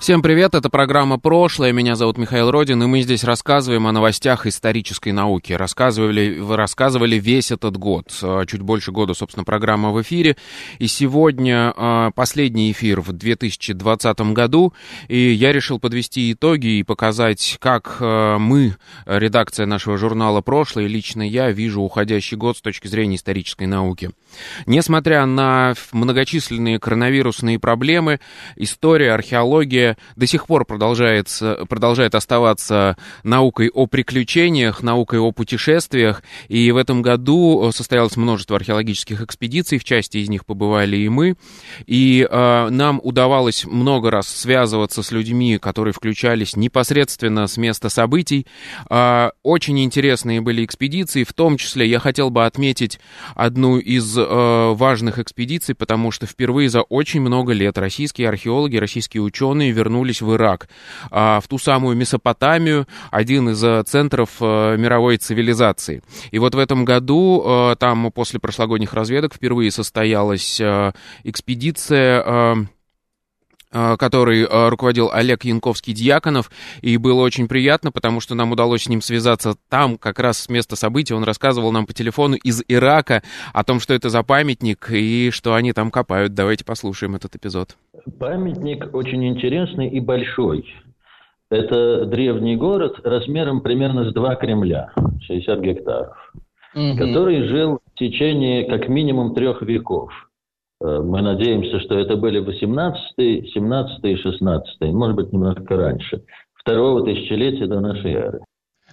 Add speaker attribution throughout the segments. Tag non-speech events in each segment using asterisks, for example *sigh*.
Speaker 1: Всем привет, это программа «Прошлое», меня зовут Михаил Родин, и мы здесь рассказываем о новостях исторической науки. Рассказывали, рассказывали весь этот год, э, чуть больше года, собственно, программа в эфире. И сегодня э, последний эфир в 2020 году, и я решил подвести итоги и показать, как э, мы, редакция нашего журнала «Прошлое», лично я вижу уходящий год с точки зрения исторической науки. Несмотря на многочисленные коронавирусные проблемы, история, археология, до сих пор продолжается, продолжает оставаться наукой о приключениях, наукой о путешествиях. И в этом году э, состоялось множество археологических экспедиций, в части из них побывали и мы. И э, нам удавалось много раз связываться с людьми, которые включались непосредственно с места событий. Э, очень интересные были экспедиции, в том числе я хотел бы отметить одну из э, важных экспедиций, потому что впервые за очень много лет российские археологи, российские ученые вернулись в Ирак, а, в ту самую Месопотамию, один из э, центров э, мировой цивилизации. И вот в этом году там после прошлогодних разведок впервые состоялась экспедиция который руководил Олег Янковский-Дьяконов, и было очень приятно, потому что нам удалось с ним связаться там, как раз с места события. Он рассказывал нам по телефону из Ирака о том, что это за памятник и что они там копают. Давайте послушаем этот эпизод.
Speaker 2: Памятник очень интересный и большой. Это древний город размером примерно с два Кремля, 60 гектаров, угу. который жил в течение как минимум трех веков. Э, мы надеемся, что это были 18, 17 и 16, может быть, немножко раньше, второго тысячелетия до нашей эры.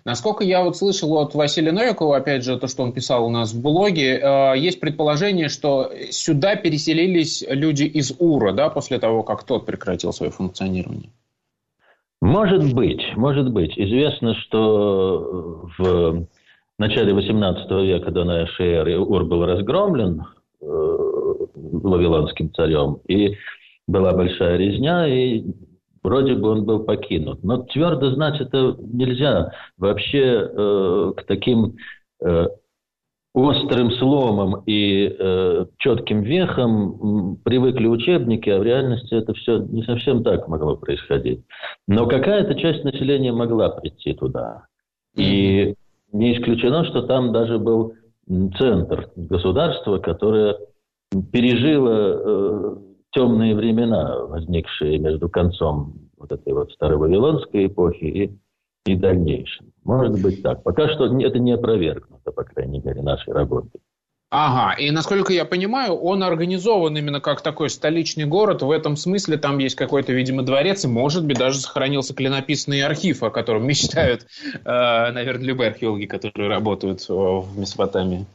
Speaker 1: Насколько я вот слышал от Василия Новикова, опять же, то, что он писал у нас в блоге, э, есть предположение, что сюда переселились люди из Ура, да, после того, как тот прекратил свое функционирование.
Speaker 2: Может быть, может быть. Известно, что в начале XVIII века до нашей эры Ур был разгромлен э, вавилонским царем, и была большая резня, и вроде бы он был покинут. Но твердо знать это нельзя. Вообще э, к таким э, острым сломам и э, четким вехам привыкли учебники, а в реальности это все не совсем так могло происходить. Но какая-то часть населения могла прийти туда. И не исключено, что там даже был центр государства, которое пережило э, темные времена, возникшие между концом вот этой вот старой вавилонской эпохи и, и дальнейшим. Может быть так. Пока что это не опровергнуто, по крайней мере, нашей работой.
Speaker 1: Ага, и насколько я понимаю, он организован именно как такой столичный город. В этом смысле там есть какой-то, видимо, дворец, и, может быть, даже сохранился клинописный архив, о котором *laughs* мечтают, э, наверное, любые археологи, которые работают в Месопотамии.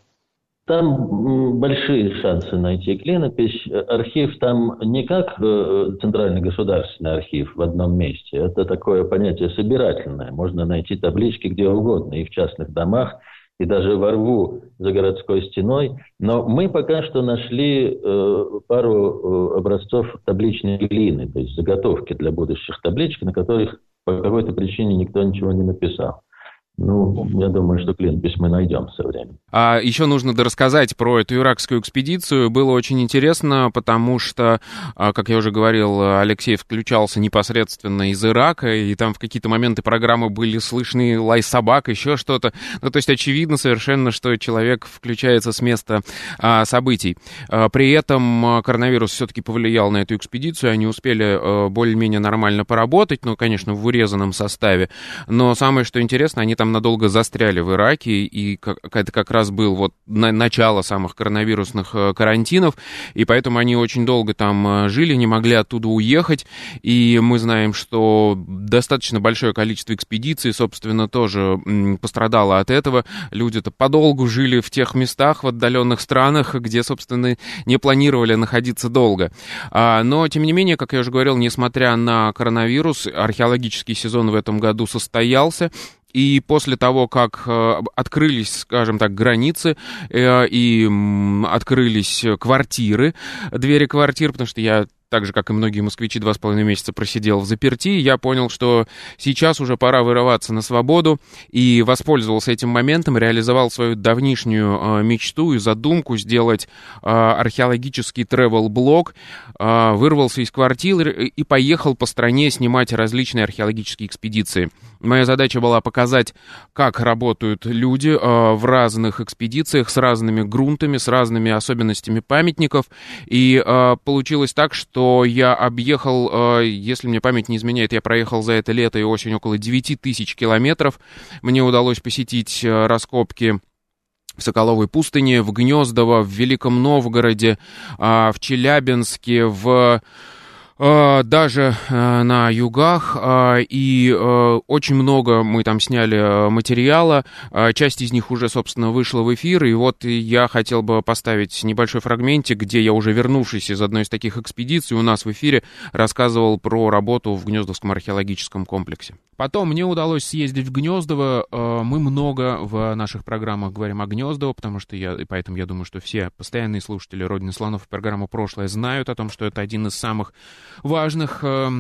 Speaker 2: Там большие шансы найти клинопись. Архив там не как э, центральный государственный архив в одном месте. Это такое понятие собирательное. Можно найти таблички где угодно, и в частных домах, и даже во рву за городской стеной. Но мы пока что нашли э, пару э, образцов табличной глины, то есть заготовки для будущих табличек, на которых по какой-то причине никто ничего не написал. Ну, я думаю, что клинопись мы найдем со временем.
Speaker 1: А еще нужно рассказать про эту иракскую экспедицию. Было очень интересно, потому что, а, как я уже говорил, Алексей включался непосредственно из Ирака, и там в какие-то моменты программы были слышны лай собак, еще что-то. Ну, то есть очевидно совершенно, что человек включается с места а, событий. А, при этом коронавирус все-таки повлиял на эту экспедицию, они успели более-менее нормально поработать, ну, конечно, в урезанном составе. Но самое, что интересно, они там надолго застряли в Ираке, и это как раз был вот начало самых коронавирусных э, карантинов, и поэтому они очень долго там э, жили, не могли оттуда уехать, и мы знаем, что достаточно большое количество экспедиций, собственно, тоже пострадало от этого. Люди-то подолгу жили в тех местах, в отдаленных странах, где, собственно, не планировали находиться долго. А, но, тем не менее, как я уже говорил, несмотря на коронавирус, археологический сезон в этом году состоялся, И после того, как э, открылись, скажем так, границы э, и открылись квартиры, двери квартир, потому что я так же, как и многие москвичи, два с половиной месяца просидел в заперти, я понял, что сейчас уже пора вырываться на свободу, и воспользовался этим моментом, реализовал свою давнишнюю э, мечту и задумку сделать э, археологический travel-блог, э, вырвался из квартиры и поехал по стране снимать различные археологические экспедиции. Моя задача была показать, как работают люди э, в разных экспедициях с разными грунтами, с разными особенностями памятников. И э, получилось так, что я объехал, э, если мне память не изменяет, я проехал за это лето и осень около 9 тысяч километров. Мне удалось посетить э, раскопки в Соколовой пустыне, в Гнездово, в Великом Новгороде, э, в Челябинске, в даже э, на югах, э, и очень много мы там сняли материала, часть из них уже, собственно, вышла в эфир, и вот я хотел бы поставить небольшой фрагментик, где я уже вернувшись из одной из таких экспедиций у нас в эфире рассказывал про работу в Гнездовском археологическом комплексе. Потом мне удалось съездить в Гнездово. Мы много в наших программах говорим о Гнездово, потому что я, и поэтому я думаю, что все постоянные слушатели Родины Слонов и программы «Прошлое» знают о том, что это один из самых важных э,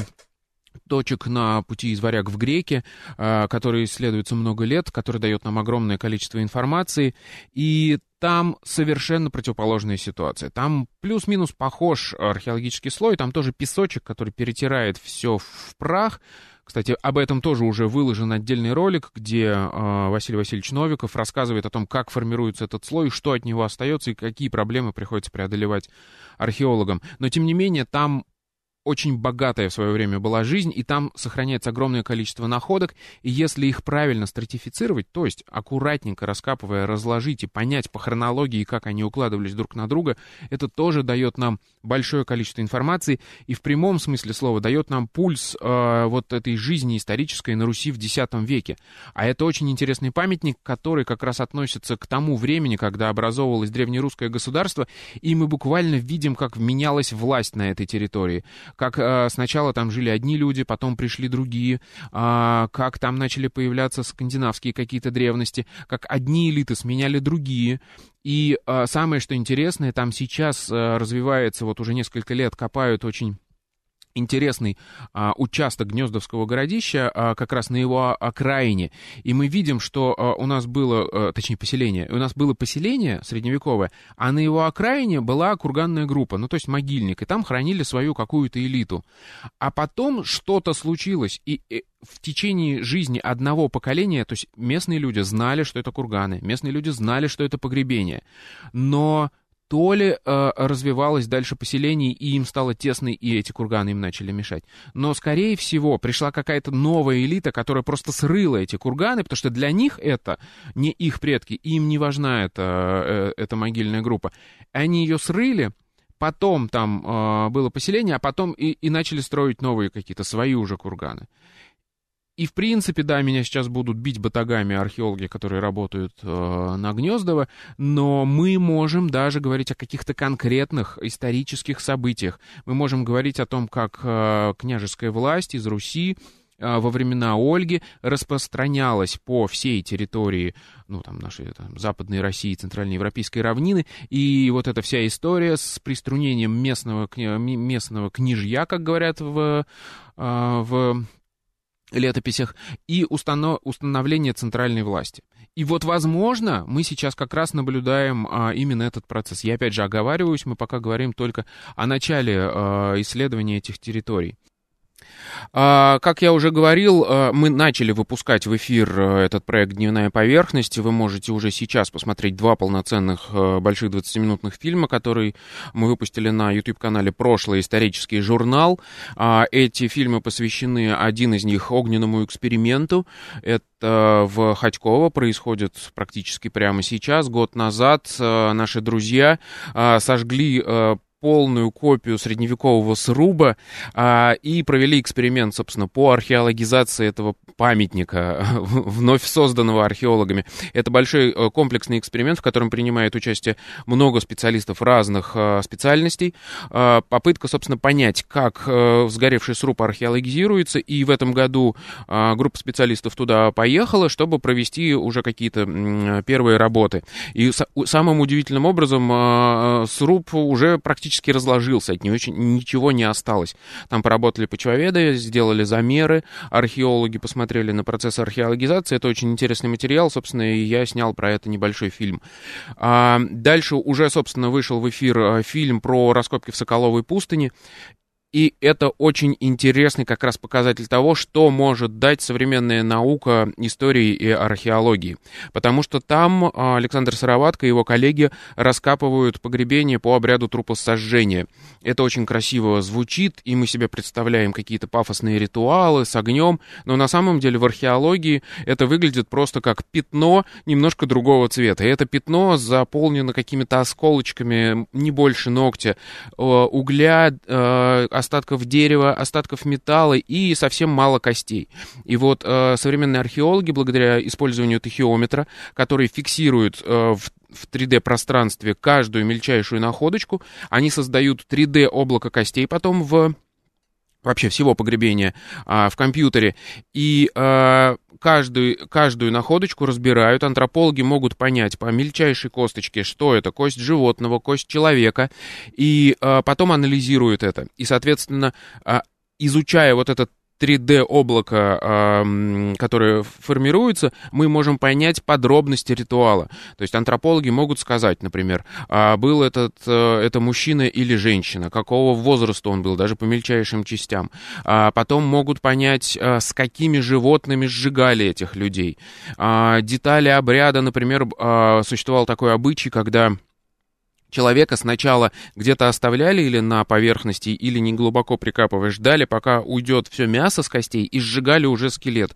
Speaker 1: точек на пути из варяг в греки, э, который исследуется много лет, который дает нам огромное количество информации, и там совершенно противоположная ситуация. Там плюс-минус похож археологический слой, там тоже песочек, который перетирает все в прах, кстати, об этом тоже уже выложен отдельный ролик, где э, Василий Васильевич Новиков рассказывает о том, как формируется этот слой, что от него остается и какие проблемы приходится преодолевать археологам. Но, тем не менее, там очень богатая в свое время была жизнь, и там сохраняется огромное количество находок, и если их правильно стратифицировать, то есть аккуратненько раскапывая, разложить и понять по хронологии, как они укладывались друг на друга, это тоже дает нам большое количество информации, и в прямом смысле слова дает нам пульс э, вот этой жизни исторической на Руси в X веке. А это очень интересный памятник, который как раз относится к тому времени, когда образовывалось древнерусское государство, и мы буквально видим, как менялась власть на этой территории как э, сначала там жили одни люди, потом пришли другие, э, как там начали появляться скандинавские какие-то древности, как одни элиты сменяли другие. И э, самое, что интересное, там сейчас э, развивается, вот уже несколько лет копают очень интересный а, участок Гнездовского городища а, как раз на его окраине. И мы видим, что а, у нас было, а, точнее поселение, у нас было поселение средневековое, а на его окраине была курганная группа, ну то есть могильник, и там хранили свою какую-то элиту. А потом что-то случилось, и, и в течение жизни одного поколения, то есть местные люди знали, что это курганы, местные люди знали, что это погребение, но то ли э, развивалось дальше поселение, и им стало тесно, и эти курганы им начали мешать. Но, скорее всего, пришла какая-то новая элита, которая просто срыла эти курганы, потому что для них это не их предки, им не важна эта, э, эта могильная группа. Они ее срыли, потом там э, было поселение, а потом и, и начали строить новые какие-то свои уже курганы. И, в принципе, да, меня сейчас будут бить батагами археологи, которые работают э, на Гнездово, но мы можем даже говорить о каких-то конкретных исторических событиях. Мы можем говорить о том, как э, княжеская власть из Руси э, во времена Ольги распространялась по всей территории, ну, там, нашей там, Западной России, Центральноевропейской равнины, и вот эта вся история с приструнением местного, местного княжья, как говорят в, э, в летописях, и установ, установление центральной власти. И вот, возможно, мы сейчас как раз наблюдаем а, именно этот процесс. Я опять же оговариваюсь, мы пока говорим только о начале а, исследования этих территорий. А, как я уже говорил, а, мы начали выпускать в эфир а, этот проект «Дневная поверхность». Вы можете уже сейчас посмотреть два полноценных больших 20-минутных фильма, которые мы выпустили на YouTube-канале «Прошлый исторический журнал». Эти фильмы посвящены, один из них, огненному эксперименту. Это в Ходьково происходит практически прямо сейчас. Год назад наши друзья сожгли полную копию средневекового сруба а, и провели эксперимент, собственно, по археологизации этого памятника, *laughs* вновь созданного археологами. Это большой э, комплексный эксперимент, в котором принимает участие много специалистов разных а, специальностей. А, попытка, собственно, понять, как а, сгоревший сруб археологизируется, и в этом году а, группа специалистов туда поехала, чтобы провести уже какие-то первые работы. И самым удивительным образом а, сруб уже практически разложился, от него ничего не осталось. Там поработали почвоведы, сделали замеры, археологи посмотрели на процесс археологизации. Это очень интересный материал, собственно, и я снял про это небольшой фильм. А дальше уже, собственно, вышел в эфир а, фильм про раскопки в Соколовой пустыне. И это очень интересный как раз показатель того, что может дать современная наука истории и археологии. Потому что там а, Александр Сыроватко и его коллеги раскапывают погребение по обряду трупосожжения. Это очень красиво звучит, и мы себе представляем какие-то пафосные ритуалы с огнем, но на самом деле в археологии это выглядит просто как пятно немножко другого цвета. И это пятно заполнено какими-то осколочками, не больше ногтя, угля, а, остатков дерева, остатков металла и совсем мало костей. И вот э, современные археологи, благодаря использованию тахиометра, который фиксирует э, в в 3D-пространстве каждую мельчайшую находочку, они создают 3D-облако костей потом в вообще всего погребения а, в компьютере, и а, каждую, каждую находочку разбирают, антропологи могут понять по мельчайшей косточке, что это, кость животного, кость человека, и а, потом анализируют это. И, соответственно, а, изучая вот этот 3D-облако, которое формируется, мы можем понять подробности ритуала. То есть антропологи могут сказать, например, а был этот, э, это мужчина или женщина, какого возраста он был, даже по мельчайшим частям. А потом могут понять, э, с какими животными сжигали этих людей. А детали обряда, например, существовал такой обычай, когда человека сначала где-то оставляли или на поверхности, или не глубоко прикапывая, ждали, пока уйдет все мясо с костей, и сжигали уже скелет.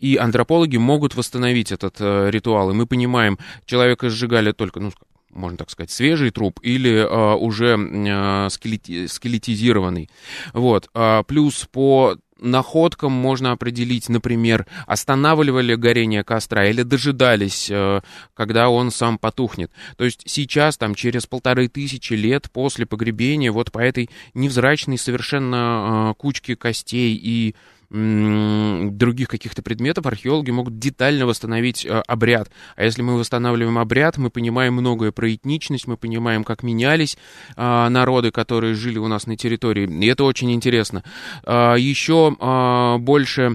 Speaker 1: И антропологи могут восстановить этот э, ритуал. И мы понимаем, человека сжигали только, ну, можно так сказать, свежий труп или э, уже э, скелети, скелетизированный. Вот. Э, плюс по находкам можно определить, например, останавливали горение костра или дожидались, э, когда он сам потухнет. То есть сейчас, там, через полторы тысячи лет после погребения, вот по этой невзрачной совершенно э, кучке костей и других каких-то предметов археологи могут детально восстановить э, обряд. А если мы восстанавливаем обряд, мы понимаем многое про этничность, мы понимаем, как менялись э, народы, которые жили у нас на территории. И это очень интересно. Э, еще э, больше а,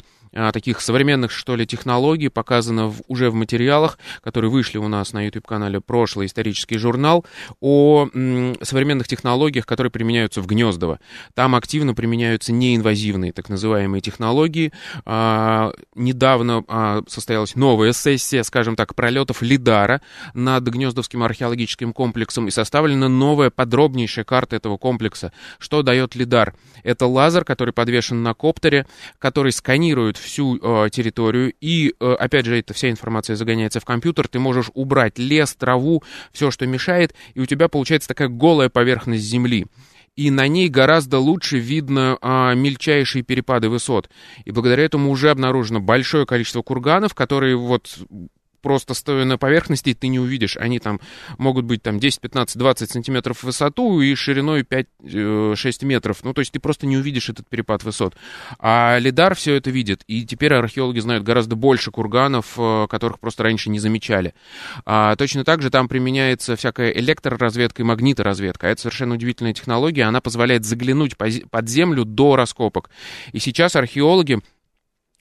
Speaker 1: таких современных, что ли, технологий показано в, уже в материалах, которые вышли у нас на YouTube-канале «Прошлый исторический журнал», о м, современных технологиях, которые применяются в Гнездово. Там активно применяются неинвазивные так называемые технологии. А, недавно а, состоялась новая сессия, скажем так, пролетов Лидара над Гнездовским археологическим комплексом и составлена новая подробнейшая карта этого комплекса. Что дает Лидар? Это лазер, который подвешен на коптере, который сканирует всю э, территорию, и, э, опять же, эта вся информация загоняется в компьютер, ты можешь убрать лес, траву, все, что мешает, и у тебя получается такая голая поверхность земли. И на ней гораздо лучше видно а, мельчайшие перепады высот. И благодаря этому уже обнаружено большое количество курганов, которые вот просто стоя на поверхности, ты не увидишь. Они там могут быть там 10, 15, 20 сантиметров в высоту и шириной 5-6 э, метров. Ну, то есть ты просто не увидишь этот перепад высот. А Лидар все это видит. И теперь археологи знают гораздо больше курганов, э, которых просто раньше не замечали. А, точно так же там применяется всякая электроразведка и магниторазведка. Это совершенно удивительная технология. Она позволяет заглянуть под землю до раскопок. И сейчас археологи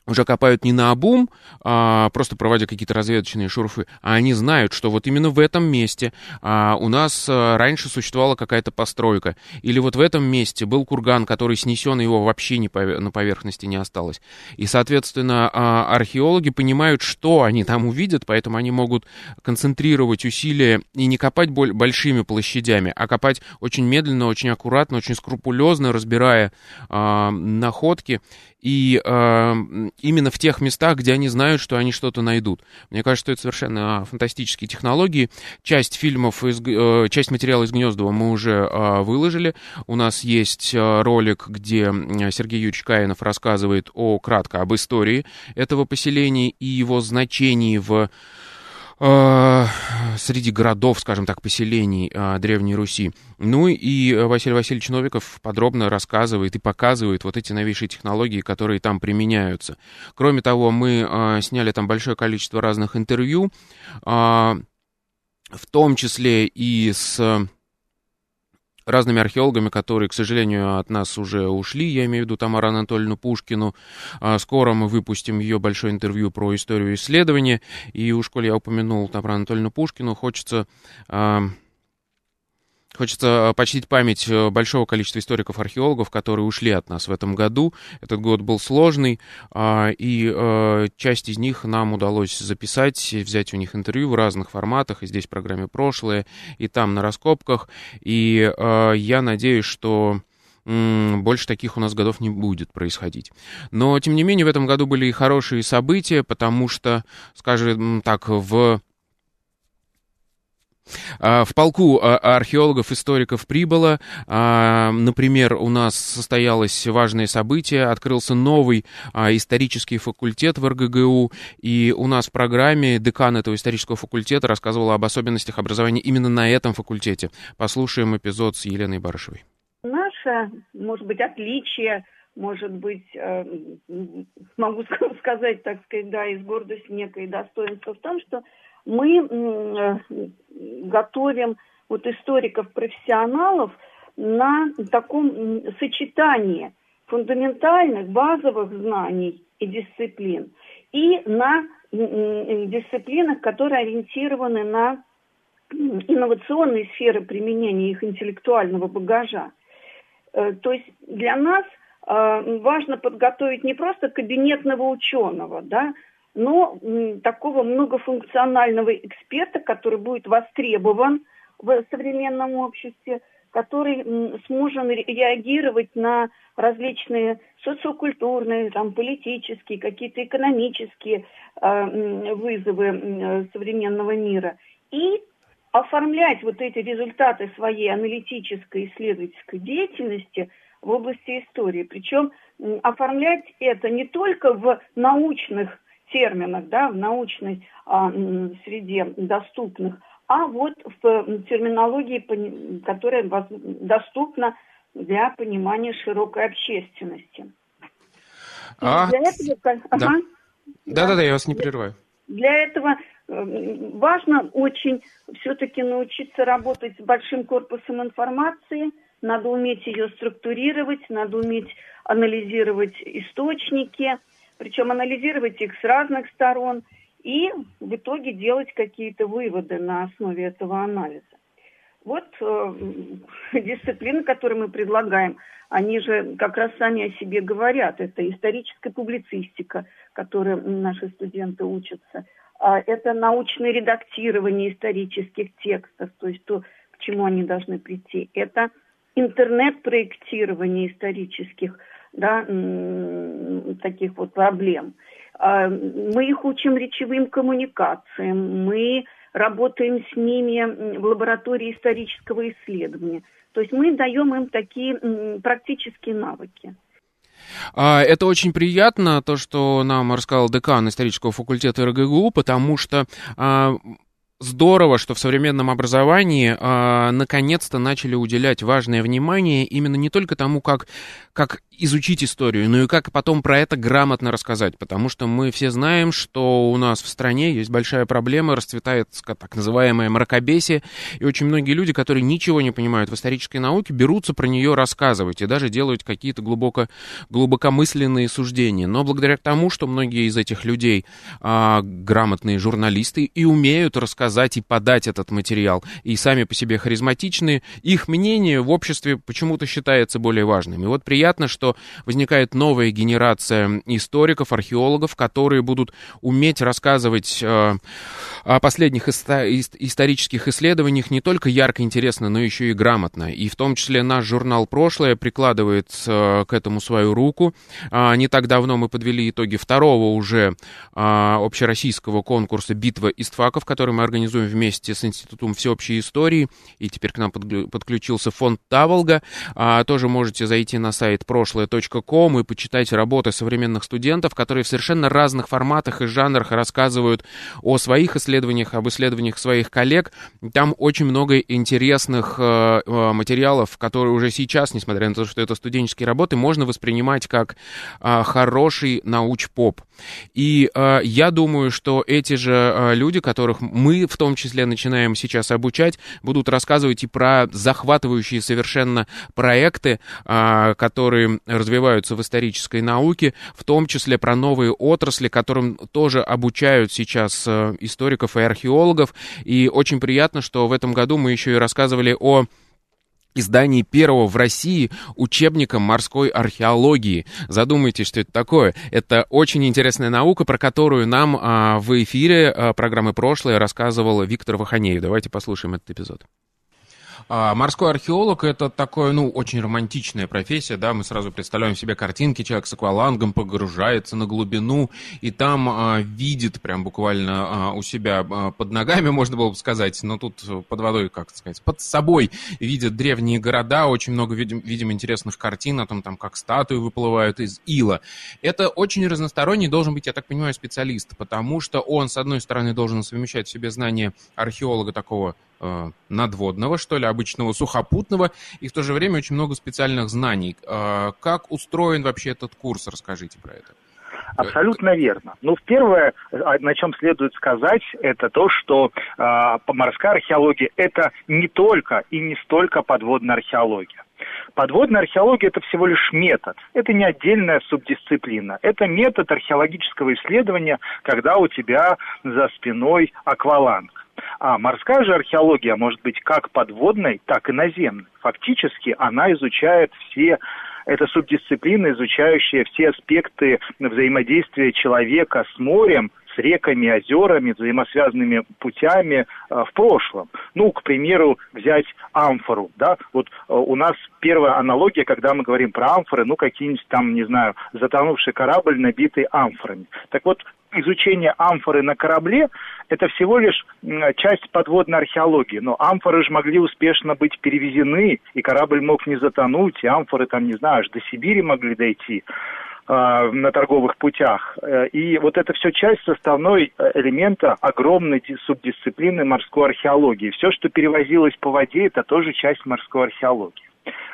Speaker 1: уже копают не на обум, а, просто проводя какие-то разведочные шурфы, а они знают, что вот именно в этом месте а, у нас а, раньше существовала какая-то постройка, или вот в этом месте был курган, который снесен, его вообще не пове- на поверхности не осталось. И, соответственно, а, археологи понимают, что они там увидят, поэтому они могут концентрировать усилия и не копать боль- большими площадями, а копать очень медленно, очень аккуратно, очень скрупулезно, разбирая а, находки. И э, именно в тех местах, где они знают, что они что-то найдут. Мне кажется, что это совершенно фантастические технологии. Часть фильмов, из, э, часть материала из Гнездова мы уже э, выложили. У нас есть э, ролик, где Сергей Юрьевич Каинов рассказывает о, кратко об истории этого поселения и его значении в среди городов, скажем так, поселений э, Древней Руси. Ну и Василий Васильевич Новиков подробно рассказывает и показывает вот эти новейшие технологии, которые там применяются. Кроме того, мы э, сняли там большое количество разных интервью, в том числе и с разными археологами, которые, к сожалению, от нас уже ушли. Я имею в виду Тамару Анатольевну Пушкину. А, скоро мы выпустим ее большое интервью про историю исследования. И уж, коли я упомянул Тамару Анатольевну Пушкину, хочется а, Хочется э, почтить память э, большого количества историков-археологов, которые ушли от нас в этом году. Этот год был сложный, а, и э, часть из них нам удалось записать, взять у них интервью в разных форматах, и здесь в программе «Прошлое», и там на раскопках. И я надеюсь, что больше таких у нас годов не будет происходить. Но, тем не менее, в этом году были и хорошие события, потому что, скажем так, в в полку а, археологов, историков прибыло. А, например, у нас состоялось важное событие, открылся новый исторический факультет в РГГУ, и у нас в программе декан этого исторического факультета рассказывал об особенностях образования именно на этом факультете. Послушаем эпизод с Еленой Барышевой.
Speaker 3: Наше, может быть, отличие может быть, э, могу сказать, так сказать, да, из гордости некое достоинство в том, что мы э, готовим вот историков-профессионалов на таком сочетании фундаментальных, базовых знаний и дисциплин и на дисциплинах, которые ориентированы на инновационные сферы применения их интеллектуального багажа. Э, то есть для нас э, важно подготовить не просто кабинетного ученого, да, но такого многофункционального эксперта, который будет востребован в современном обществе, который сможет реагировать на различные социокультурные, там, политические, какие-то экономические э, вызовы современного мира. И оформлять вот эти результаты своей аналитической исследовательской деятельности в области истории. Причем оформлять это не только в научных терминах, да, в научной а, среде доступных, а вот в терминологии, которая доступна для понимания широкой общественности.
Speaker 1: А... Для этого... Да. Ага. Да, да, да, я вас не прерываю.
Speaker 3: Для этого э, важно очень все-таки научиться работать с большим корпусом информации, надо уметь ее структурировать, надо уметь анализировать источники, причем анализировать их с разных сторон и в итоге делать какие-то выводы на основе этого анализа. Вот э, *laughs* дисциплины, которые мы предлагаем, они же как раз сами о себе говорят. Это историческая публицистика, которой наши студенты учатся. А это научное редактирование исторических текстов, то есть то, к чему они должны прийти. Это интернет-проектирование исторических да, таких вот проблем. А, мы их учим речевым коммуникациям, мы работаем с ними в лаборатории исторического исследования. То есть мы даем им такие практические навыки.
Speaker 1: А, это очень приятно, то, что нам рассказал декан исторического факультета РГГУ, потому что а, Здорово, что в современном образовании э, наконец-то начали уделять важное внимание именно не только тому, как, как изучить историю, но и как потом про это грамотно рассказать, потому что мы все знаем, что у нас в стране есть большая проблема, расцветает так называемое мракобесие, и очень многие люди, которые ничего не понимают в исторической науке, берутся про нее рассказывать и даже делают какие-то глубоко, глубокомысленные суждения. Но благодаря тому, что многие из этих людей а, грамотные журналисты и умеют рассказать и подать этот материал, и сами по себе харизматичные, их мнение в обществе почему-то считается более важным. И вот приятно, что возникает новая генерация историков, археологов, которые будут уметь рассказывать э, о последних исторических исследованиях не только ярко интересно, но еще и грамотно. И в том числе наш журнал «Прошлое» прикладывает к этому свою руку. Не так давно мы подвели итоги второго уже общероссийского конкурса «Битва истфаков», который мы организуем вместе с Институтом всеобщей истории. И теперь к нам подключился фонд Таволга. Тоже можете зайти на сайт прошлое.ком и почитать работы современных студентов, которые в совершенно разных форматах и жанрах рассказывают о своих исследованиях, об исследованиях своих коллег. Там очень много интересных э, э, материалов, которые уже сейчас, несмотря на то, что это студенческие работы, можно воспринимать как э, хороший науч-поп. И э, я думаю, что эти же э, люди, которых мы в том числе начинаем сейчас обучать, будут рассказывать и про захватывающие совершенно проекты, э, которые развиваются в исторической науке, в том числе про новые отрасли, которым тоже обучают сейчас э, историков и археологов. И очень приятно, что в этом году мы еще и рассказывали о издании первого в России учебника морской археологии. Задумайтесь, что это такое. Это очень интересная наука, про которую нам а, в эфире а, программы «Прошлое» рассказывал Виктор Ваханеев. Давайте послушаем этот эпизод. А, морской археолог это такое, ну, очень романтичная профессия, да, мы сразу представляем себе картинки, человек с аквалангом погружается на глубину и там а, видит прям буквально а, у себя а, под ногами, *laughs* можно было бы сказать, но тут под водой, как сказать, под собой видит древние города, очень много видим, видим интересных картин о том, там, как статуи выплывают из ила. Это очень разносторонний должен быть, я так понимаю, специалист, потому что он, с одной стороны, должен совмещать в себе знания археолога такого э, надводного, что ли, обычного сухопутного, и в то же время очень много специальных знаний. Э, как устроен вообще этот курс? Расскажите про это.
Speaker 4: Абсолютно верно. Ну, первое, на чем следует сказать, это то, что э, морская археология это не только и не столько подводная археология. Подводная археология – это всего лишь метод, это не отдельная субдисциплина. Это метод археологического исследования, когда у тебя за спиной акваланг. А морская же археология может быть как подводной, так и наземной. Фактически она изучает все это субдисциплина, изучающая все аспекты взаимодействия человека с морем, с реками, озерами, взаимосвязанными путями э, в прошлом. Ну, к примеру, взять амфору, да, вот э, у нас первая аналогия, когда мы говорим про амфоры, ну, какие-нибудь там, не знаю, затонувший корабль, набитый амфорами. Так вот, изучение амфоры на корабле – это всего лишь часть подводной археологии. Но амфоры же могли успешно быть перевезены, и корабль мог не затонуть, и амфоры там, не знаю, аж до Сибири могли дойти э, на торговых путях. Э, и вот это все часть составной э, элемента огромной субдисциплины морской археологии. Все, что перевозилось по воде, это тоже часть морской археологии.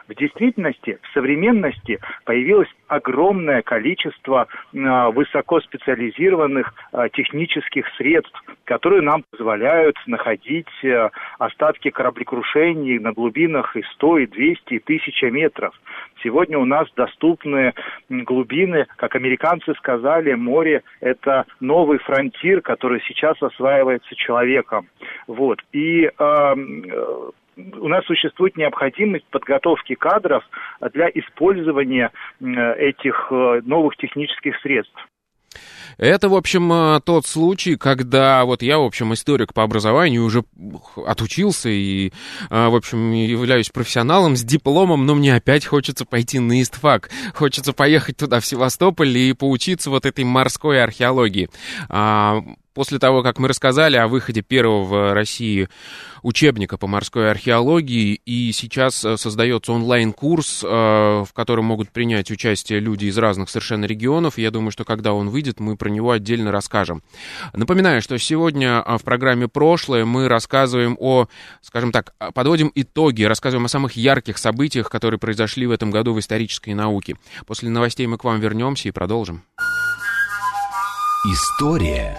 Speaker 4: В действительности, в современности появилось огромное количество а, высокоспециализированных а, технических средств, которые нам позволяют находить а, остатки кораблекрушений на глубинах и 100, и 200, и 1000 метров. Сегодня у нас доступны глубины, как американцы сказали, море – это новый фронтир, который сейчас осваивается человеком. Вот. И э, у нас существует необходимость подготовки кадров для использования этих э, новых технических средств.
Speaker 1: Это, в общем, э, тот случай, когда вот я, в общем, историк по образованию, уже отучился и, э, в общем, являюсь профессионалом с дипломом, но мне опять хочется пойти на ИСТФАК. Хочется поехать туда, в Севастополь, и поучиться вот этой морской археологии. После того, как мы рассказали о выходе первого в России учебника по морской археологии, и сейчас э, создается онлайн-курс, э, в котором могут принять участие люди из разных совершенно регионов. Я думаю, что когда он выйдет, мы про него отдельно расскажем. Напоминаю, что сегодня э, в программе «Прошлое» мы рассказываем о, скажем так, подводим итоги, рассказываем о самых ярких событиях, которые произошли в этом году в исторической науке. После новостей мы к вам вернемся и продолжим.
Speaker 5: История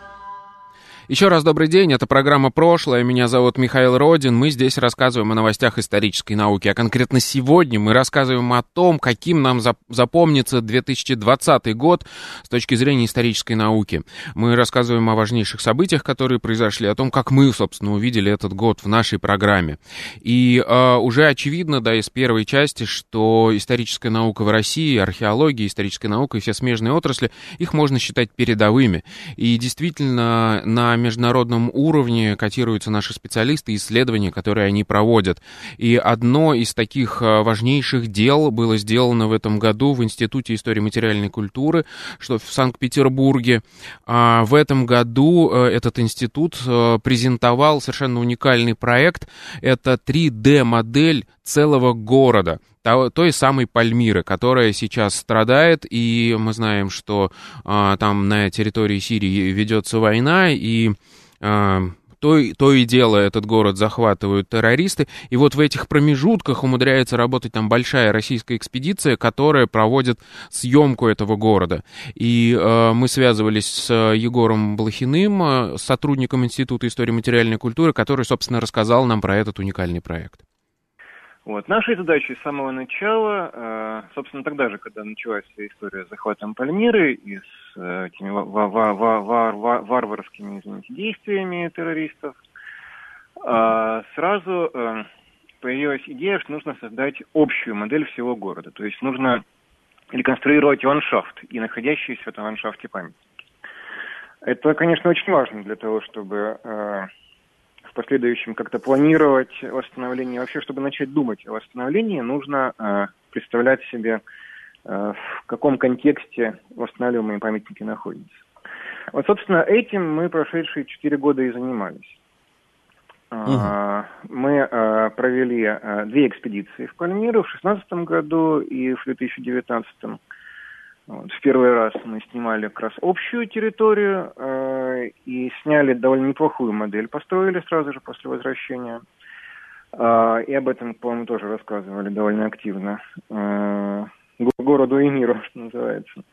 Speaker 1: Еще раз добрый день, это программа «Прошлое», меня зовут Михаил Родин, мы здесь рассказываем о новостях исторической науки, а конкретно сегодня мы рассказываем о том, каким нам запомнится 2020 год с точки зрения исторической науки. Мы рассказываем о важнейших событиях, которые произошли, о том, как мы, собственно, увидели этот год в нашей программе. И э, уже очевидно, да, из первой части, что историческая наука в России, археология, историческая наука и все смежные отрасли, их можно считать передовыми. И действительно, на международном уровне котируются наши специалисты, исследования, которые они проводят. И одно из таких э, важнейших дел было сделано в этом году в Институте истории материальной культуры, что в Санкт-Петербурге. А в этом году э, этот институт э, презентовал совершенно уникальный проект. Это 3D-модель целого города, той самой Пальмиры, которая сейчас страдает, и мы знаем, что а, там на территории Сирии ведется война, и а, то, то и дело этот город захватывают террористы. И вот в этих промежутках умудряется работать там большая российская экспедиция, которая проводит съемку этого города. И э, мы связывались с Егором Блохиным, э, сотрудником Института истории материальной культуры, который, собственно, рассказал нам про этот уникальный проект.
Speaker 6: Вот. Нашей задачей с самого начала, э, собственно, тогда же, когда началась вся история с захватом Пальмиры и с э, этими варварскими извините, действиями террористов, э, сразу появилась идея, что нужно создать общую модель всего города. То есть нужно реконструировать ландшафт и находящиеся в этом ландшафте памятники. Это, конечно, очень важно для того, чтобы в последующем как-то планировать восстановление. Вообще, чтобы начать думать о восстановлении, нужно э, представлять себе, э, в каком контексте восстанавливаемые памятники находятся. Вот, собственно, этим мы прошедшие четыре года и занимались. Угу. Мы э, провели э, две экспедиции в Пальмиру в 2016 году и в 2019 вот, в первый раз мы снимали как раз общую территорию э, и сняли довольно неплохую модель, построили сразу же после возвращения. Э, и об этом, по-моему, тоже рассказывали довольно активно э, городу и миру, *laughs* что называется.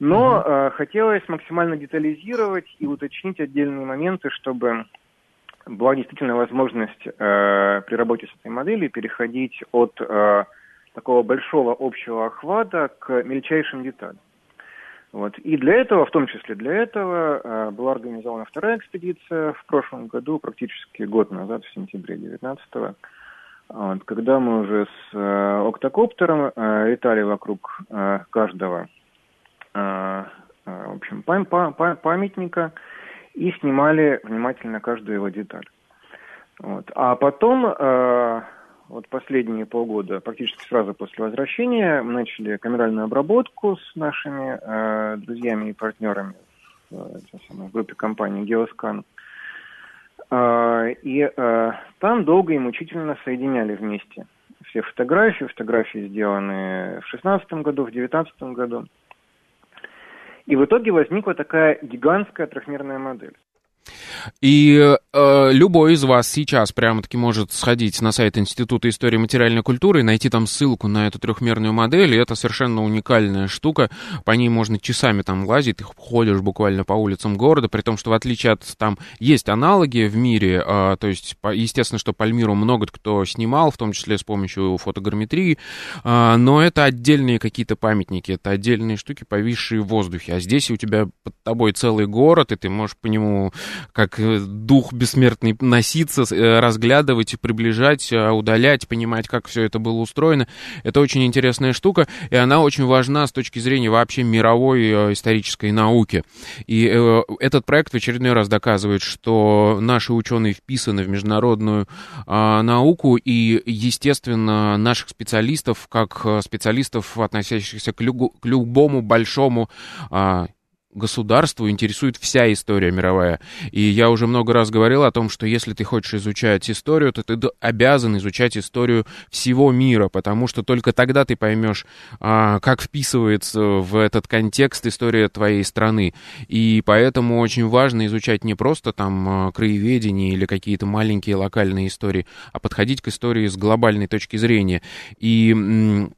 Speaker 6: Но э, хотелось максимально детализировать и уточнить отдельные моменты, чтобы была действительно возможность э, при работе с этой моделью переходить от э, такого большого общего охвата к мельчайшим деталям. Вот. И для этого, в том числе для этого, э, была организована вторая экспедиция в прошлом году, практически год назад, в сентябре 19 вот, когда мы уже с э, октокоптером э, летали вокруг каждого в общем, пам пам памятника и снимали внимательно каждую его деталь. Вот. А потом вот последние полгода, практически сразу после возвращения, мы начали камеральную обработку с нашими э, друзьями и партнерами в, э, в группе компании Geoscan. Э, и э, там долго и мучительно соединяли вместе все фотографии. Фотографии сделаны в 2016 году, в 2019 году. И в итоге возникла такая гигантская трехмерная модель.
Speaker 1: И э, любой из вас сейчас прямо-таки может сходить на сайт Института истории материальной культуры и найти там ссылку на эту трехмерную модель, и это совершенно уникальная штука, по ней можно часами там лазить, ты ходишь буквально по улицам города, при том, что в отличие от там есть аналоги в мире, э, то есть, естественно, что Пальмиру много кто снимал, в том числе с помощью фотограмметрии, э, но это отдельные какие-то памятники, это отдельные штуки, повисшие в воздухе, а здесь у тебя под тобой целый город, и ты можешь по нему как э, дух бессмертный носиться, э, разглядывать, приближать, э, удалять, понимать, как все это было устроено. Это очень интересная штука, и она очень важна с точки зрения вообще мировой исторической науки. И этот проект в очередной раз доказывает, что наши ученые вписаны в международную а, науку, и, естественно, наших специалистов, как специалистов, относящихся к любому большому а, государству интересует вся история мировая. И я уже много раз говорил о том, что если ты хочешь изучать историю, то ты обязан изучать историю всего мира, потому что только тогда ты поймешь, а, как вписывается в этот контекст история твоей страны. И поэтому очень важно изучать не просто там а, краеведение или какие-то маленькие локальные истории, а подходить к истории с глобальной точки зрения. И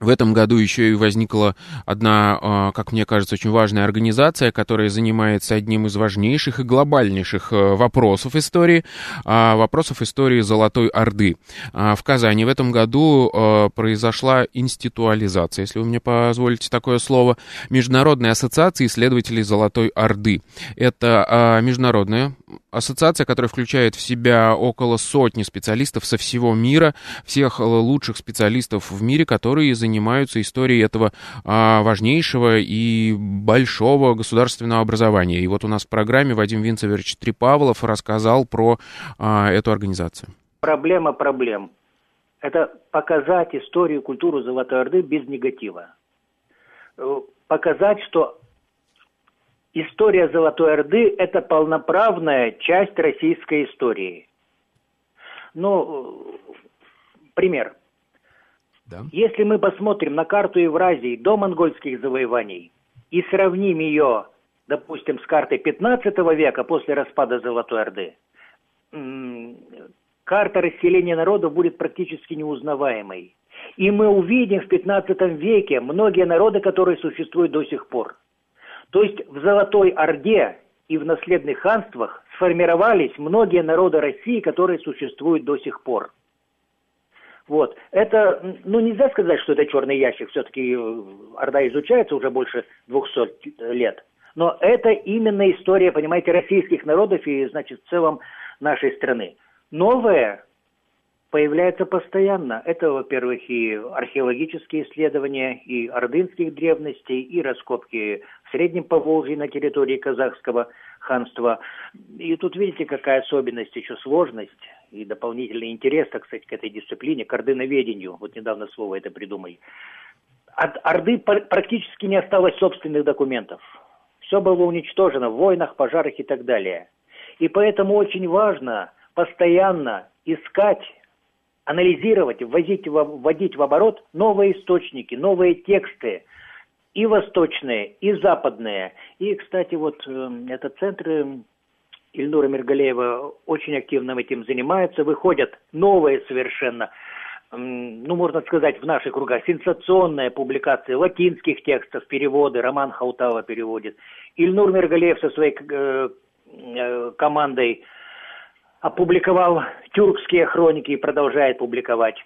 Speaker 1: В этом году еще и возникла одна, а, как мне кажется, очень важная организация, которая занимается одним из важнейших и глобальнейших э, вопросов истории, а, вопросов истории Золотой Орды. А, в Казани в этом году произошла институализация, если вы мне позволите такое слово, Международной ассоциации исследователей Золотой Орды. Это международная ассоциация, которая включает в себя около сотни специалистов со всего мира, всех лучших специалистов в мире, которые занимаются историей этого а, важнейшего и большого государственного образования. И вот у нас в программе Вадим Винцеверович Трипавлов рассказал про а, эту организацию.
Speaker 7: Проблема проблем. Это показать историю, культуру Золотой Орды без негатива. Э, показать, что история Золотой Орды – это полноправная часть российской истории. Ну, пример – да. Если мы посмотрим на карту Евразии до монгольских завоеваний и сравним ее, допустим, с картой 15 века после распада Золотой Орды, карта расселения народов будет практически неузнаваемой. И мы увидим в 15 веке многие народы, которые существуют до сих пор. То есть в Золотой Орде и в наследных ханствах сформировались многие народы России, которые существуют до сих пор. Вот. Это, ну, нельзя сказать, что это черный ящик. Все-таки э, Орда изучается уже больше 200 лет. Но это именно история, понимаете, российских народов и, значит, в целом нашей страны. Новое появляется постоянно. Это, во-первых, и археологические исследования, и ордынских древностей, и раскопки в Среднем Поволжье на территории казахского ханства. И тут видите, какая особенность, еще сложность и дополнительный интерес, так сказать, к этой дисциплине, к ордыноведению. Вот недавно слово это придумали. От Орды практически не осталось собственных документов. Все было уничтожено в войнах, пожарах и так далее. И поэтому очень важно постоянно искать анализировать, вводить, вводить в оборот новые источники, новые тексты, и восточные, и западные. И, кстати, вот э, этот центр э, Ильнура Миргалеева очень активно этим занимается. Выходят новые совершенно, э, ну, можно сказать, в наших кругах, сенсационные публикации латинских текстов, переводы, Роман Хаутала переводит. Ильнур Миргалеев со своей э, э, командой опубликовал тюркские хроники и продолжает публиковать.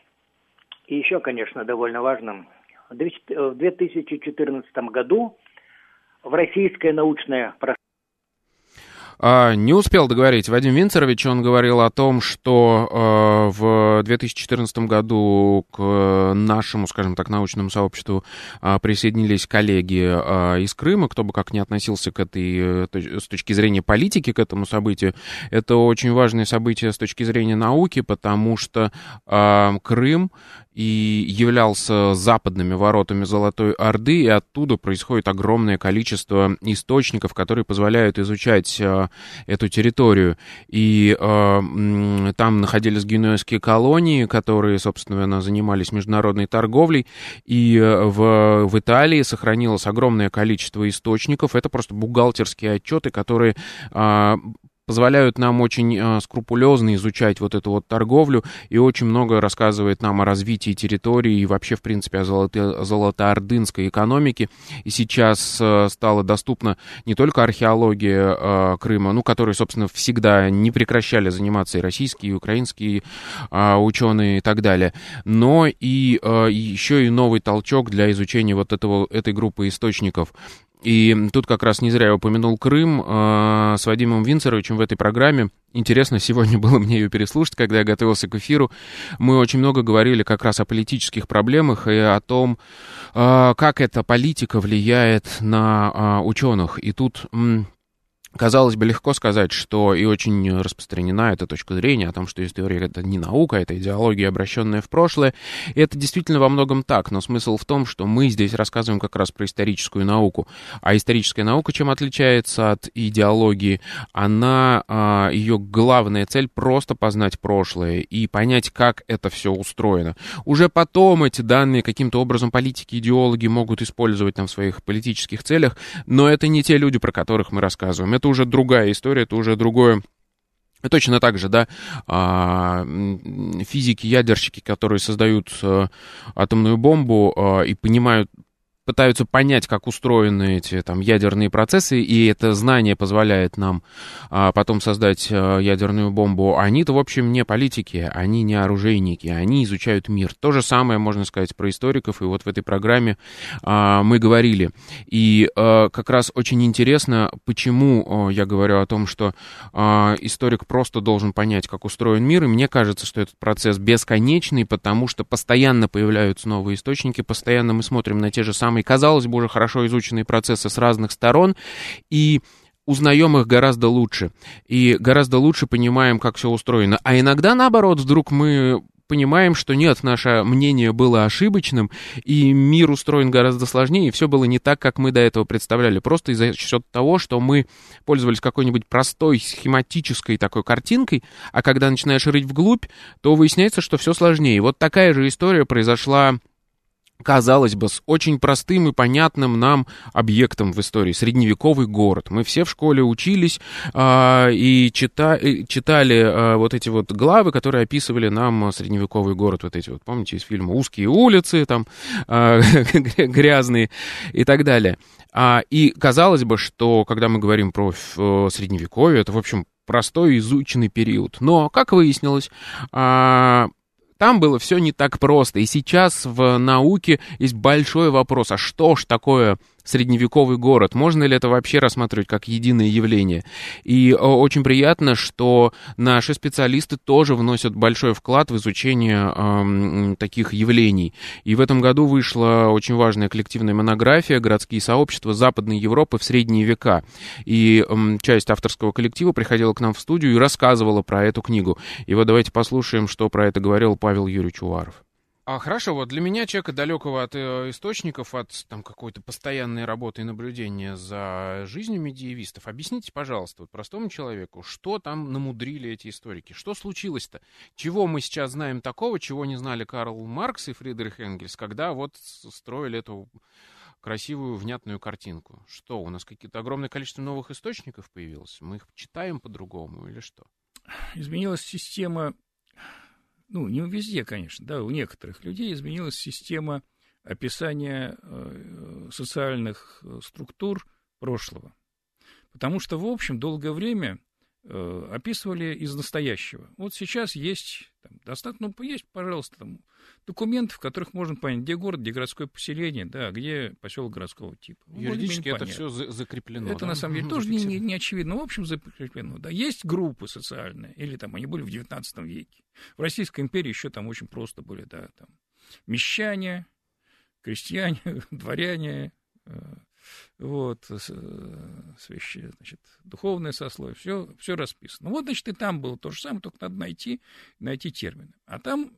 Speaker 7: И еще, конечно, довольно важным, в 2014 году в российское научное пространство
Speaker 1: не успел договорить. Вадим Винцерович, он говорил о том, что э, в 2014 году к нашему, скажем так, научному сообществу э, присоединились коллеги э, из Крыма, кто бы как ни относился к этой, с точки зрения политики, к этому событию, это очень важное событие с точки зрения науки, потому что Крым и являлся западными воротами Золотой Орды, и оттуда происходит огромное количество источников, которые позволяют изучать э, эту территорию. И э, там находились генуэзские колонии, которые, собственно, занимались международной торговлей, и э, в, в Италии сохранилось огромное количество источников. Это просто бухгалтерские отчеты, которые э, позволяют нам очень э, скрупулезно изучать вот эту вот торговлю и очень много рассказывает нам о развитии территории и вообще, в принципе, о золото золотоордынской экономике. И сейчас э, стала доступна не только археология э, Крыма, ну, которые, собственно, всегда не прекращали заниматься и российские, и украинские ученые и так далее, но и еще и новый толчок для изучения вот этого, этой группы источников. И тут как раз не зря я упомянул Крым э, с Вадимом Винцеровичем в этой программе. Интересно сегодня *laughs* было мне ее переслушать, когда я готовился к эфиру. Мы очень много говорили как раз о политических проблемах и о том, э, как эта политика влияет на э, ученых. И тут... Казалось бы, легко сказать, что и очень распространена эта точка зрения о том, что история — это не наука, это идеология, обращенная в прошлое. И это действительно во многом так, но смысл в том, что мы здесь рассказываем как раз про историческую науку. А историческая наука чем отличается от идеологии? Она, а, ее главная цель — просто познать прошлое и понять, как это все устроено. Уже потом эти данные каким-то образом политики, идеологи могут использовать там в своих политических целях, но это не те люди, про которых мы рассказываем это уже другая история, это уже другое. Точно так же, да, а, физики-ядерщики, которые создают э, атомную бомбу э, и понимают пытаются понять, как устроены эти там ядерные процессы, и это знание позволяет нам а, потом создать а, ядерную бомбу. Они-то, в общем, не политики, они не оружейники, они изучают мир. То же самое можно сказать про историков, и вот в этой программе а, мы говорили. И а, как раз очень интересно, почему а, я говорю о том, что а, историк просто должен понять, как устроен мир, и мне кажется, что этот процесс бесконечный, потому что постоянно появляются новые источники, постоянно мы смотрим на те же самые самые, казалось бы, уже хорошо изученные процессы с разных сторон, и узнаем их гораздо лучше, и гораздо лучше понимаем, как все устроено. А иногда, наоборот, вдруг мы понимаем, что нет, наше мнение было ошибочным, и мир устроен гораздо сложнее, и все было не так, как мы до этого представляли. Просто из-за счет того, что мы пользовались какой-нибудь простой схематической такой картинкой, а когда начинаешь рыть вглубь, то выясняется, что все сложнее. Вот такая же история произошла казалось бы, с очень простым и понятным нам объектом в истории, средневековый город. Мы все в школе учились э, и чита, читали э, вот эти вот главы, которые описывали нам средневековый город, вот эти вот, помните, из фильма «Узкие улицы», там, *laughs* э, грязные и так далее. А, и казалось бы, что когда мы говорим про средневековье, это, в общем, простой изученный период. Но, как выяснилось, а, там было все не так просто. И сейчас в науке есть большой вопрос, а что ж такое средневековый город. Можно ли это вообще рассматривать как единое явление? И очень приятно, что наши специалисты тоже вносят большой вклад в изучение э, таких явлений. И в этом году вышла очень важная коллективная монография «Городские сообщества Западной Европы в средние века». И э, часть авторского коллектива приходила к нам в студию и рассказывала про эту книгу. И вот давайте послушаем, что про это говорил Павел Юрьевич Уваров. А хорошо, вот для меня, человека далекого от э, источников, от там какой-то постоянной работы и наблюдения за жизнью медиевистов, объясните, пожалуйста, вот простому человеку, что там намудрили эти историки? Что случилось-то? Чего мы сейчас знаем такого, чего не знали Карл Маркс и Фридрих Энгельс, когда вот строили эту красивую, внятную картинку? Что, у нас какие-то огромное количество новых источников появилось? Мы их читаем по-другому или что?
Speaker 8: Изменилась система ну, не везде, конечно, да, у некоторых людей изменилась система описания э, социальных э, структур прошлого. Потому что, в общем, долгое время э, описывали из настоящего. Вот сейчас есть там, достаточно, ну, есть, пожалуйста, там, документы, в которых можно понять, где город, где городское поселение, да, где поселок городского типа.
Speaker 1: Ну, Юридически это все закреплено.
Speaker 8: Это
Speaker 1: да?
Speaker 8: на самом деле тоже не, не, не очевидно. Но, в общем, закреплено. Да. Есть группы социальные, или там они были в XIX веке. В Российской империи еще там очень просто были, да, там мещане, крестьяне, *laughs* дворяне, э, вот, свящи, значит, духовное сословие, все, все расписано. Вот, значит, и там было то же самое, только надо найти, найти термины. А там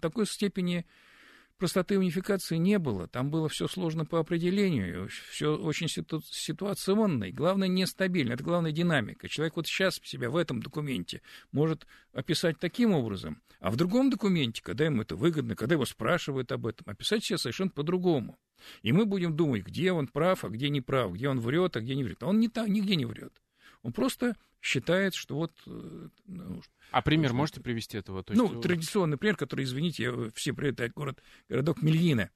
Speaker 8: такой степени простоты унификации не было. Там было все сложно по определению, все очень ситу- ситуационно, и главное, нестабильно. Это главная динамика. Человек вот сейчас себя в этом документе может описать таким образом, а в другом документе, когда ему это выгодно, когда его спрашивают об этом, описать себя совершенно по-другому. И мы будем думать, где он прав, а где не прав, где он врет, а где не врет. А он не так, нигде не врет. Он просто считает, что вот... Э,
Speaker 1: ну, а пример что, можете привести этого?
Speaker 8: То есть... Ну, традиционный пример, который, извините, я все привет, город, городок Мельина.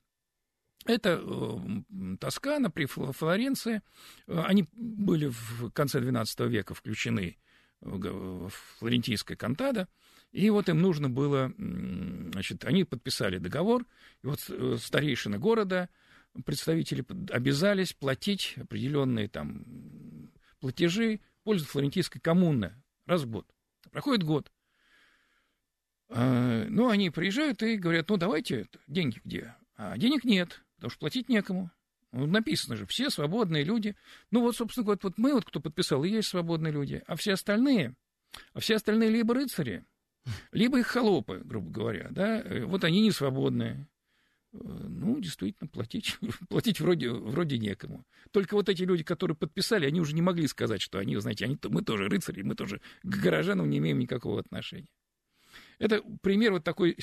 Speaker 8: Это э, Тоскана при Флоренции. Э, они были в конце XII века включены в флорентийская кантада. И вот им нужно было, значит, они подписали договор, и вот старейшины города, представители обязались платить определенные там платежи пользу флорентийской коммуны раз в год. Проходит год. А, ну, они приезжают и говорят, ну, давайте, деньги где? А денег нет, потому что платить некому. Ну, написано же, все свободные люди. Ну, вот, собственно говоря, вот мы, вот, кто подписал, и есть свободные люди. А все остальные, а все остальные либо рыцари, либо их холопы, грубо говоря, да, э, вот они не свободные. Ну, действительно, платить, *laughs* платить вроде, вроде некому. Только вот эти люди, которые подписали, они уже не могли сказать, что они, знаете, они, мы тоже рыцари, мы тоже к горожанам не имеем никакого отношения. Это пример вот такой,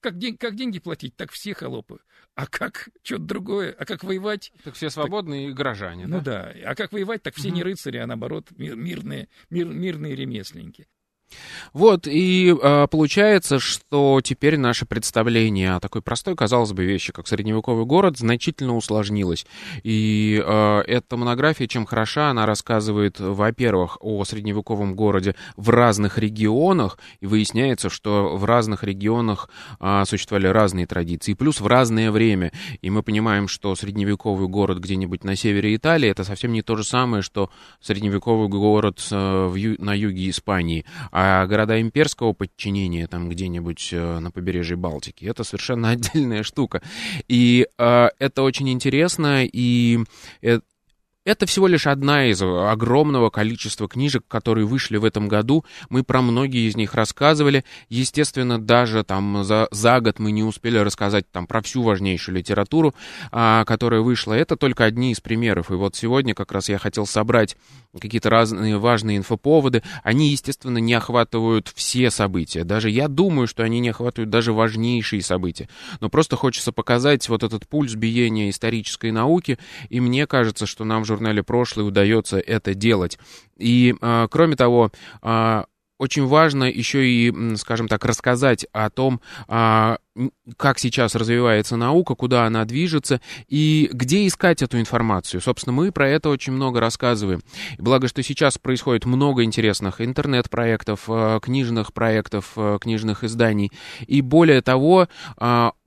Speaker 8: как, день, как деньги платить, так все холопы. А как что-то другое, а как воевать?
Speaker 1: Так все свободные так, горожане,
Speaker 8: Ну да? да, а как воевать, так все угу. не рыцари, а наоборот мирные, мир, мирные ремесленники.
Speaker 1: Вот, и э, получается, что теперь наше представление о такой простой, казалось бы, вещи, как средневековый город, значительно усложнилось. И э, эта монография, чем хороша, она рассказывает, во-первых, о средневековом городе в разных регионах, и выясняется, что в разных регионах э, существовали разные традиции, плюс в разное время. И мы понимаем, что средневековый город где-нибудь на севере Италии, это совсем не то же самое, что средневековый город э, в ю- на юге Испании. А города имперского подчинения, там где-нибудь э, на побережье Балтики, это совершенно *laughs* отдельная штука. И э, это очень интересно, и э, это всего лишь одна из огромного количества книжек, которые вышли в этом году. Мы про многие из них рассказывали. Естественно, даже там за, за год мы не успели рассказать там про всю важнейшую литературу, а, которая вышла. Это только одни из примеров. И вот сегодня как раз я хотел собрать какие-то разные важные инфоповоды. Они, естественно, не охватывают все события. Даже я думаю, что они не охватывают даже важнейшие события. Но просто хочется показать вот этот пульс биения исторической науки. И мне кажется, что нам же журнале «Прошлое» удается это делать. И, а, кроме того, а, очень важно еще и, скажем так, рассказать о том, а, как сейчас развивается наука, куда она движется и где искать эту информацию. Собственно, мы про это очень много рассказываем. Благо, что сейчас происходит много интересных интернет-проектов, книжных проектов, книжных изданий. И более того,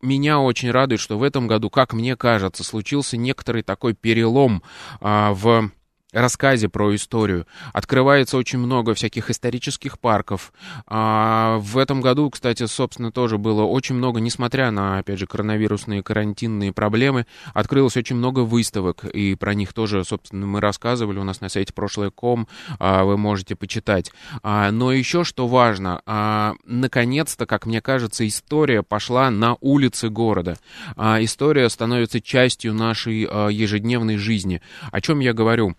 Speaker 1: меня очень радует, что в этом году, как мне кажется, случился некоторый такой перелом в рассказе про историю. Открывается очень много всяких исторических парков. А, в этом году, кстати, собственно, тоже было очень много, несмотря на, опять же, коронавирусные карантинные проблемы, открылось очень много выставок, и про них тоже, собственно, мы рассказывали у нас на сайте прошлое.ком, а, вы можете почитать. А, но еще что важно, а, наконец-то, как мне кажется, история пошла на улицы города. А, история становится частью нашей а, ежедневной жизни. О чем я говорю?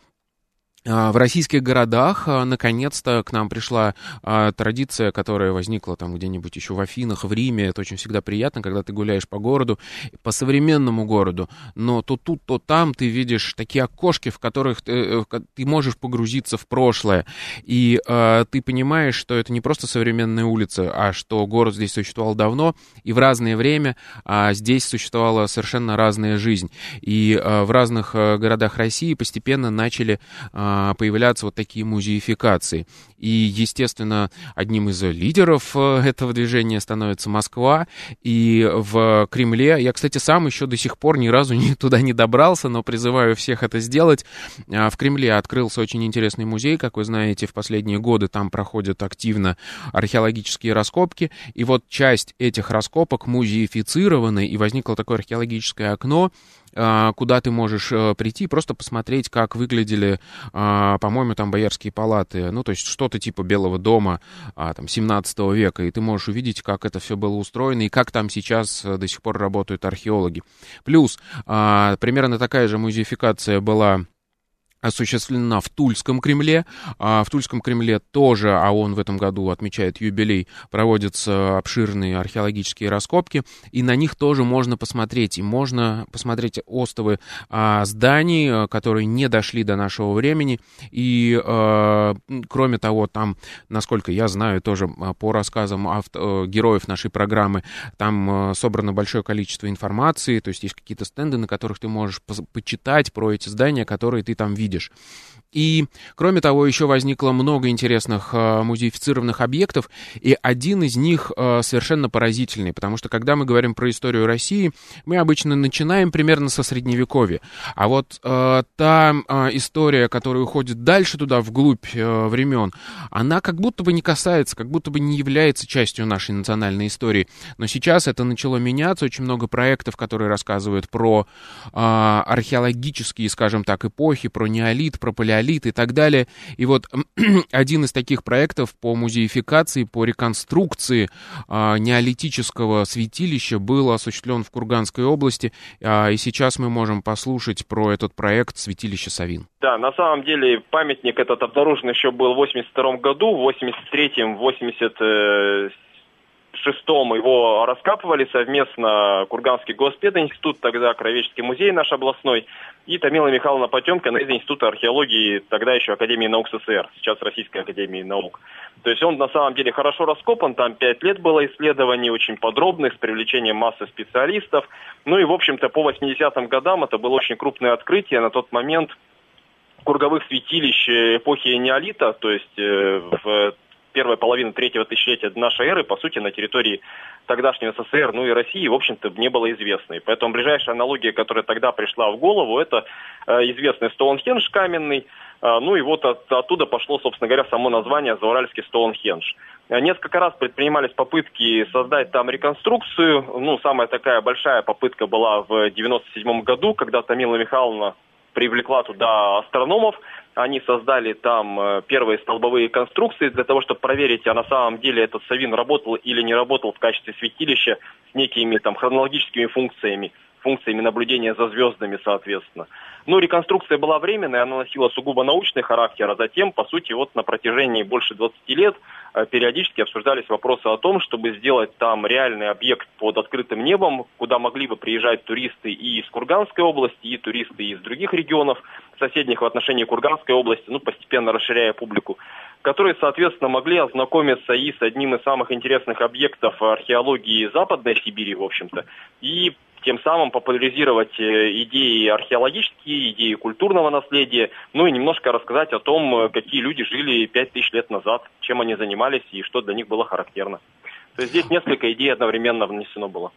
Speaker 1: А, в российских городах а, наконец-то к нам пришла а, традиция, которая возникла там где-нибудь еще в Афинах, в Риме. Это очень всегда приятно, когда ты гуляешь по городу, по современному городу, но то тут, то там ты видишь такие окошки, в которых ты, э, ты можешь погрузиться в прошлое. И э, ты понимаешь, что это не просто современная улица, а что город здесь существовал давно, и в разное время а здесь существовала совершенно разная жизнь. И э, в разных э, городах России постепенно начали э, появляться вот такие музеификации. И, естественно, одним из лидеров э, этого движения становится Москва. И в Кремле, я, кстати, сам еще до сих пор ни разу *laughs* не, туда не добрался, но призываю всех это сделать. А, в Кремле открылся очень интересный музей, как вы знаете, в последние годы там проходят активно археологические раскопки. И вот часть этих раскопок музеифицированы, и возникло такое археологическое окно, а, куда ты можешь э, прийти, просто посмотреть, как выглядели, а, по-моему, там боярские палаты, ну, то есть что-то типа Белого дома, а, там, 17 века, и ты можешь увидеть, как это все было устроено, и как там сейчас э, до сих пор работают археологи. Плюс, примерно такая же музеификация была осуществлена в Тульском Кремле. А в Тульском Кремле тоже, а он в этом году отмечает юбилей, проводятся обширные археологические раскопки, и на них тоже можно посмотреть. И можно посмотреть остовы а, зданий, а, которые не дошли до нашего времени. И, а, кроме того, там, насколько я знаю, тоже по рассказам авто, героев нашей программы, там а, собрано большое количество информации, то есть есть какие-то стенды, на которых ты можешь почитать про эти здания, которые ты там видишь видишь. И, кроме того, еще возникло много интересных э, музеифицированных объектов, и один из них э, совершенно поразительный, потому что, когда мы говорим про историю России, мы обычно начинаем примерно со Средневековья. А вот э, та э, история, которая уходит дальше туда, вглубь э, времен, она как будто бы не касается, как будто бы не является частью нашей национальной истории. Но сейчас это начало меняться, очень много проектов, которые рассказывают про э, археологические, скажем так, эпохи, про неолит, про палеолит, неолит и так далее. И вот *clears throat* один из таких проектов по музеификации, по реконструкции а, неолитического святилища был осуществлен в Курганской области. А, и сейчас мы можем послушать про этот проект святилища Савин.
Speaker 9: Да, на самом деле памятник этот обнаружен еще был в 82 году, в 83-м, 80 шестом его раскапывали совместно Курганский госпединститут, тогда Кровеческий музей наш областной, и Тамила Михайловна Потемкина из Института археологии, тогда еще Академии наук СССР, сейчас Российской Академии наук. То есть он на самом деле хорошо раскопан, там пять лет было исследований очень подробных, с привлечением массы специалистов. Ну и, в общем-то, по 80-м годам это было очень крупное открытие. На тот момент круговых святилищ эпохи неолита, то есть э, в первой половины третьего тысячелетия нашей эры, по сути, на территории тогдашнего СССР, ну и России, в общем-то, не было известно. И поэтому ближайшая аналогия, которая тогда пришла в голову, это э, известный Стоунхендж каменный, э, ну и вот от, оттуда пошло, собственно говоря, само название Зауральский Стоунхендж. Э, несколько раз предпринимались попытки создать там реконструкцию. Ну, самая такая большая попытка была в 97 году, когда Тамила Михайловна привлекла туда астрономов, они создали там э, первые столбовые конструкции для того, чтобы проверить, а на самом деле этот Савин работал или не работал в качестве святилища с некими там хронологическими функциями, функциями наблюдения за звездами, соответственно. Ну, реконструкция была временная, она носила сугубо научный характер, а затем, по сути, вот на протяжении больше 20 лет э, периодически обсуждались вопросы о том, чтобы сделать там реальный объект под открытым небом, куда могли бы приезжать туристы и из Курганской области, и туристы из других регионов, соседних в отношении Курганской области, ну, постепенно расширяя публику, которые, соответственно, могли ознакомиться и с одним из самых интересных объектов археологии Западной Сибири, в общем-то, и тем самым популяризировать э, идеи археологические, идеи культурного наследия, ну и немножко рассказать о том, э, какие люди жили пять тысяч лет назад, чем они занимались и что для них было характерно. То есть здесь несколько идей одновременно внесено было.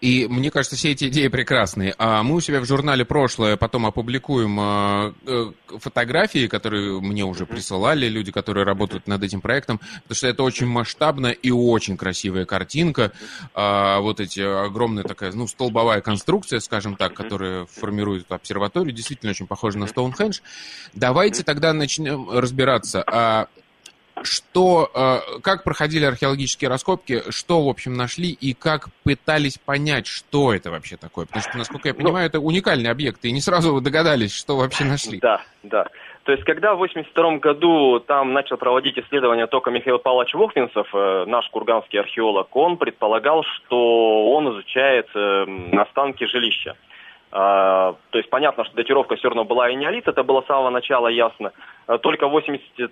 Speaker 1: И мне кажется, все эти идеи прекрасные. А мы у себя в журнале «Прошлое» потом опубликуем а, э, фотографии, которые мне уже присылали люди, которые работают над этим проектом, потому что это очень масштабная и очень красивая картинка. А, вот эти огромная такая, ну, столбовая конструкция, скажем так, которая формирует обсерваторию, действительно очень похожа на Стоунхендж. Давайте тогда начнем разбираться. Что, э, как проходили археологические раскопки, что, в общем, нашли и как пытались понять, что это вообще такое? Потому что, насколько я ну, понимаю, это уникальный объект, и не сразу вы догадались, что вообще *laughs* нашли.
Speaker 9: Да, да. То есть, когда в 1982 году там начал проводить исследования только Михаил Павлович Вохвинцев, э, наш курганский археолог, он предполагал, что он изучает э, останки жилища. А, то есть понятно, что датировка все равно была и неолит, это было с самого начала ясно. Только в 80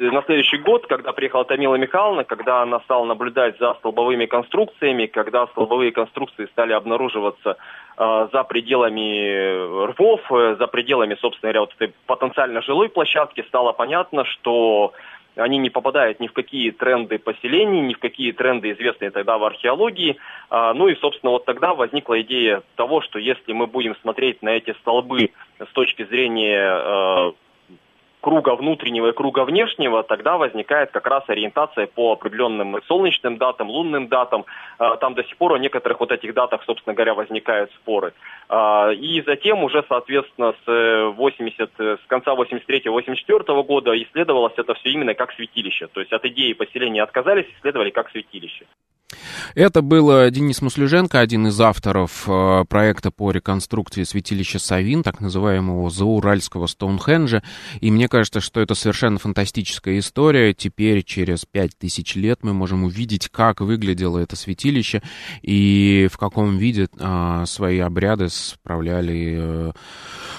Speaker 9: на следующий год, когда приехала Тамила Михайловна, когда она стала наблюдать за столбовыми конструкциями, когда столбовые конструкции стали обнаруживаться э, за пределами рвов, э, за пределами, собственно говоря, вот этой потенциально жилой площадки, стало понятно, что они не попадают ни в какие тренды поселений, ни в какие тренды, известные тогда в археологии. А, ну и, собственно, вот тогда возникла идея того, что если мы будем смотреть на эти столбы с точки зрения э, круга внутреннего и круга внешнего, тогда возникает как раз ориентация по определенным солнечным датам, лунным датам. А, там до сих пор о некоторых вот этих датах, собственно говоря, возникают споры. А, и затем уже, соответственно, с, 80, с конца 83-84 года исследовалось это все именно как святилище. То есть от идеи поселения отказались, исследовали как святилище.
Speaker 1: Это был э, Денис Муслюженко, один из авторов э, проекта по реконструкции святилища Савин, так называемого зауральского Стоунхенджа. И мне кажется, что это совершенно фантастическая история. Теперь, через пять тысяч лет, мы можем увидеть, как выглядело это святилище и в каком виде а, свои обряды справляли а,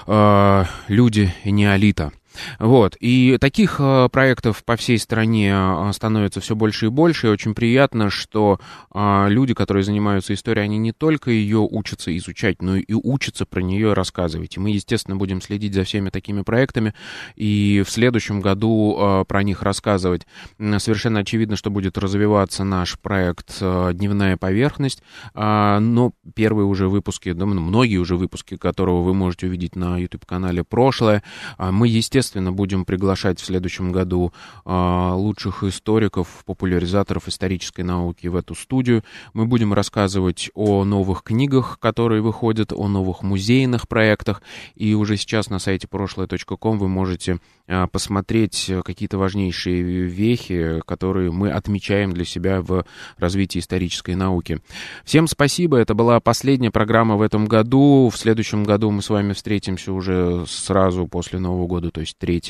Speaker 1: а, люди неолита. Вот. И таких э, проектов по всей стране э, становится все больше и больше. И очень приятно, что э, люди, которые занимаются историей, они не только ее учатся изучать, но и учатся про нее рассказывать. И мы, естественно, будем следить за всеми такими проектами и в следующем году про них рассказывать. Совершенно очевидно, что будет развиваться наш проект «Дневная поверхность». Но первые уже выпуски, да, многие уже выпуски, которого вы можете увидеть на YouTube-канале «Прошлое», мы, естественно, естественно, будем приглашать в следующем году а, лучших историков, популяризаторов исторической науки в эту студию. Мы будем рассказывать о новых книгах, которые выходят, о новых музейных проектах. И уже сейчас на сайте прошлое.ком вы можете а, посмотреть какие-то важнейшие вехи, которые мы отмечаем для себя в развитии исторической науки. Всем спасибо. Это была последняя программа в этом году. В следующем году мы с вами встретимся уже сразу после Нового года, то есть 3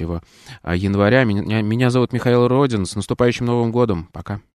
Speaker 1: января. Меня, меня зовут Михаил Родин. С наступающим Новым годом. Пока.